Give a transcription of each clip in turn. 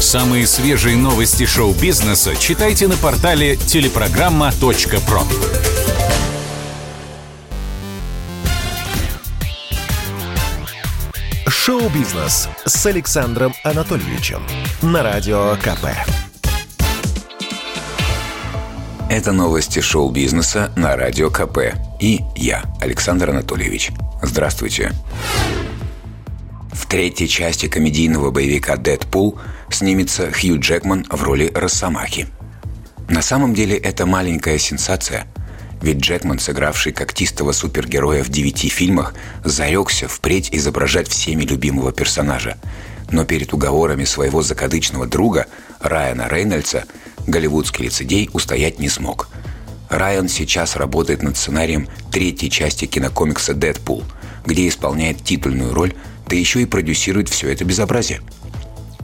Самые свежие новости шоу-бизнеса читайте на портале телепрограмма.про. Шоу-бизнес с Александром Анатольевичем на Радио КП. Это новости шоу-бизнеса на Радио КП. И я, Александр Анатольевич. Здравствуйте. В третьей части комедийного боевика «Дэдпул» снимется Хью Джекман в роли Росомахи. На самом деле это маленькая сенсация, ведь Джекман, сыгравший когтистого супергероя в девяти фильмах, зарекся впредь изображать всеми любимого персонажа. Но перед уговорами своего закадычного друга, Райана Рейнольдса, голливудский лицедей устоять не смог. Райан сейчас работает над сценарием третьей части кинокомикса «Дэдпул», где исполняет титульную роль да еще и продюсирует все это безобразие.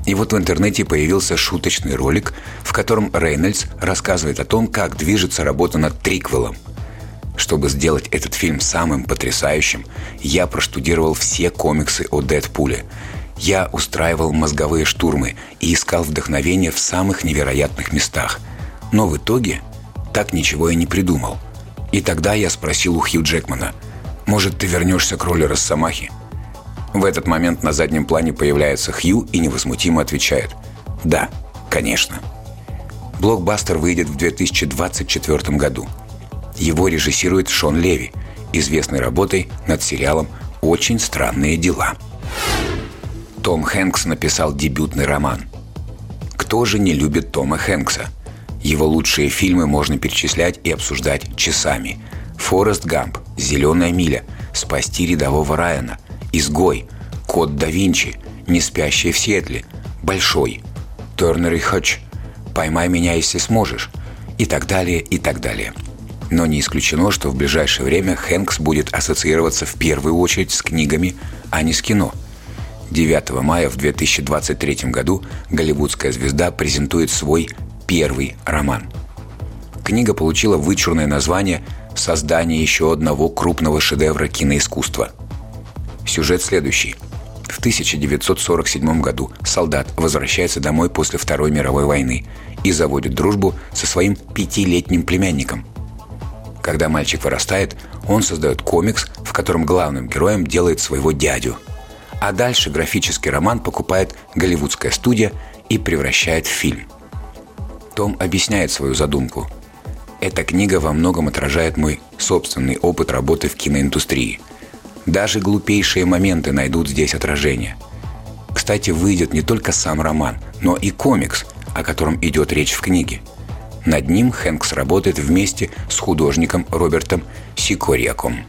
И вот в интернете появился шуточный ролик, в котором Рейнольдс рассказывает о том, как движется работа над триквелом. Чтобы сделать этот фильм самым потрясающим, я проштудировал все комиксы о Дэдпуле. Я устраивал мозговые штурмы и искал вдохновение в самых невероятных местах. Но в итоге так ничего и не придумал. И тогда я спросил у Хью Джекмана, «Может, ты вернешься к роли Росомахи?» В этот момент на заднем плане появляется Хью и невозмутимо отвечает «Да, конечно». Блокбастер выйдет в 2024 году. Его режиссирует Шон Леви, известный работой над сериалом «Очень странные дела». Том Хэнкс написал дебютный роман. Кто же не любит Тома Хэнкса? Его лучшие фильмы можно перечислять и обсуждать часами. «Форест Гамп», «Зеленая миля», «Спасти рядового Райана», Изгой, Код да Винчи, Не спящие в Сиэтле, Большой, Тернер и Хотч, Поймай меня, если сможешь, и так далее, и так далее. Но не исключено, что в ближайшее время Хэнкс будет ассоциироваться в первую очередь с книгами, а не с кино. 9 мая в 2023 году голливудская звезда презентует свой первый роман. Книга получила вычурное название «Создание еще одного крупного шедевра киноискусства». Сюжет следующий. В 1947 году солдат возвращается домой после Второй мировой войны и заводит дружбу со своим пятилетним племянником. Когда мальчик вырастает, он создает комикс, в котором главным героем делает своего дядю. А дальше графический роман покупает голливудская студия и превращает в фильм. Том объясняет свою задумку. Эта книга во многом отражает мой собственный опыт работы в киноиндустрии – даже глупейшие моменты найдут здесь отражение. Кстати, выйдет не только сам роман, но и комикс, о котором идет речь в книге. Над ним Хэнкс работает вместе с художником Робертом Сикориаком.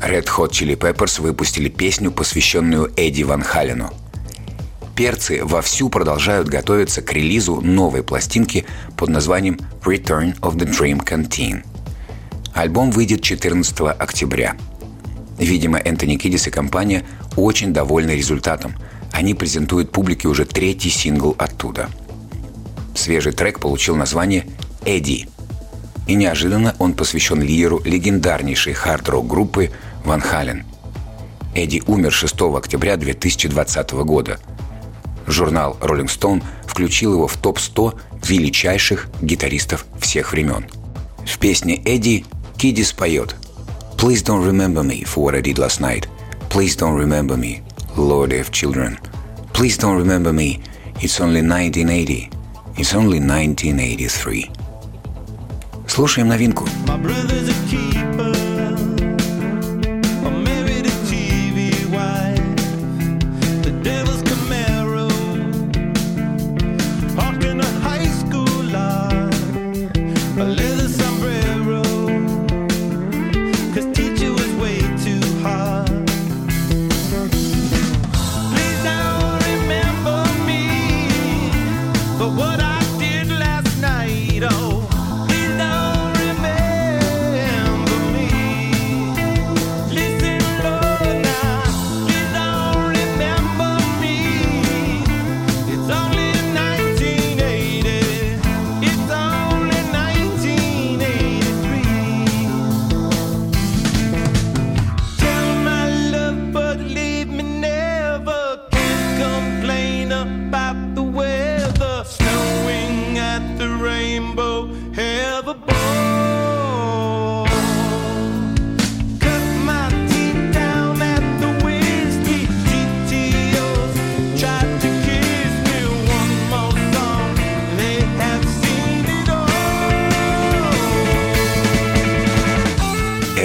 Red Hot Chili Peppers выпустили песню, посвященную Эдди Ван Халену. Перцы вовсю продолжают готовиться к релизу новой пластинки под названием Return of the Dream Canteen. Альбом выйдет 14 октября – Видимо, Энтони Кидис и компания очень довольны результатом. Они презентуют публике уже третий сингл оттуда. Свежий трек получил название «Эдди». И неожиданно он посвящен лидеру легендарнейшей хард-рок группы Ван Хален. Эдди умер 6 октября 2020 года. Журнал Rolling Stone включил его в топ-100 величайших гитаристов всех времен. В песне Эдди Кидис поет – Please don't remember me for what I did last night. Please don't remember me, Lord of children. Please don't remember me. It's only 1980. It's only 1983. Слушаем новинку. My brother's a keeper.